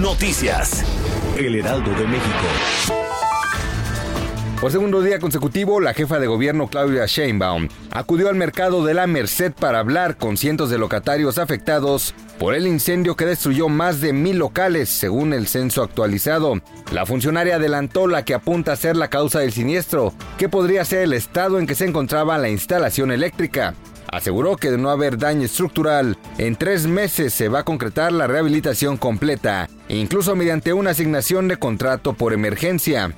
Noticias. El Heraldo de México. Por segundo día consecutivo, la jefa de gobierno Claudia Sheinbaum acudió al mercado de la Merced para hablar con cientos de locatarios afectados por el incendio que destruyó más de mil locales, según el censo actualizado. La funcionaria adelantó la que apunta a ser la causa del siniestro, que podría ser el estado en que se encontraba la instalación eléctrica. Aseguró que de no haber daño estructural, en tres meses se va a concretar la rehabilitación completa, incluso mediante una asignación de contrato por emergencia.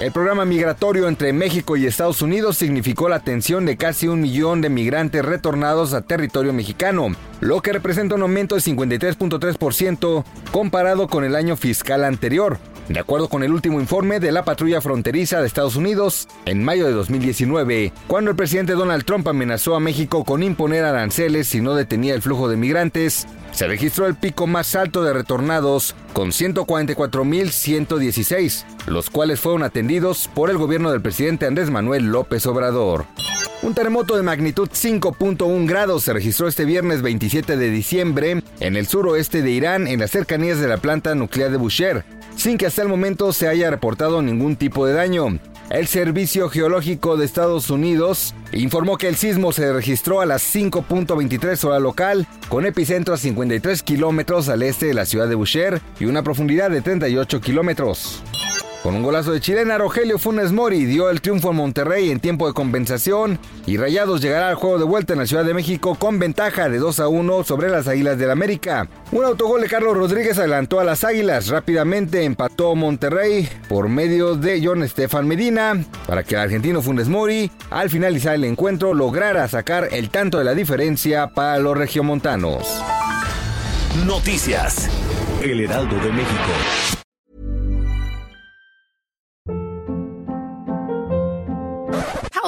El programa migratorio entre México y Estados Unidos significó la atención de casi un millón de migrantes retornados a territorio mexicano, lo que representa un aumento de 53.3% comparado con el año fiscal anterior. De acuerdo con el último informe de la patrulla fronteriza de Estados Unidos, en mayo de 2019, cuando el presidente Donald Trump amenazó a México con imponer aranceles si no detenía el flujo de migrantes, se registró el pico más alto de retornados con 144.116, los cuales fueron atendidos por el gobierno del presidente Andrés Manuel López Obrador. Un terremoto de magnitud 5.1 grados se registró este viernes 27 de diciembre en el suroeste de Irán, en las cercanías de la planta nuclear de Bushehr, sin que hasta el momento se haya reportado ningún tipo de daño. El Servicio Geológico de Estados Unidos informó que el sismo se registró a las 5.23 hora local, con epicentro a 53 kilómetros al este de la ciudad de Bushehr y una profundidad de 38 kilómetros. Con un golazo de chilena, Rogelio Funes Mori dio el triunfo a Monterrey en tiempo de compensación y Rayados llegará al juego de vuelta en la Ciudad de México con ventaja de 2 a 1 sobre las Águilas del América. Un autogol de Carlos Rodríguez adelantó a las Águilas, rápidamente empató Monterrey por medio de John Estefan Medina para que el argentino Funes Mori al finalizar el encuentro lograra sacar el tanto de la diferencia para los regiomontanos. Noticias. El Heraldo de México.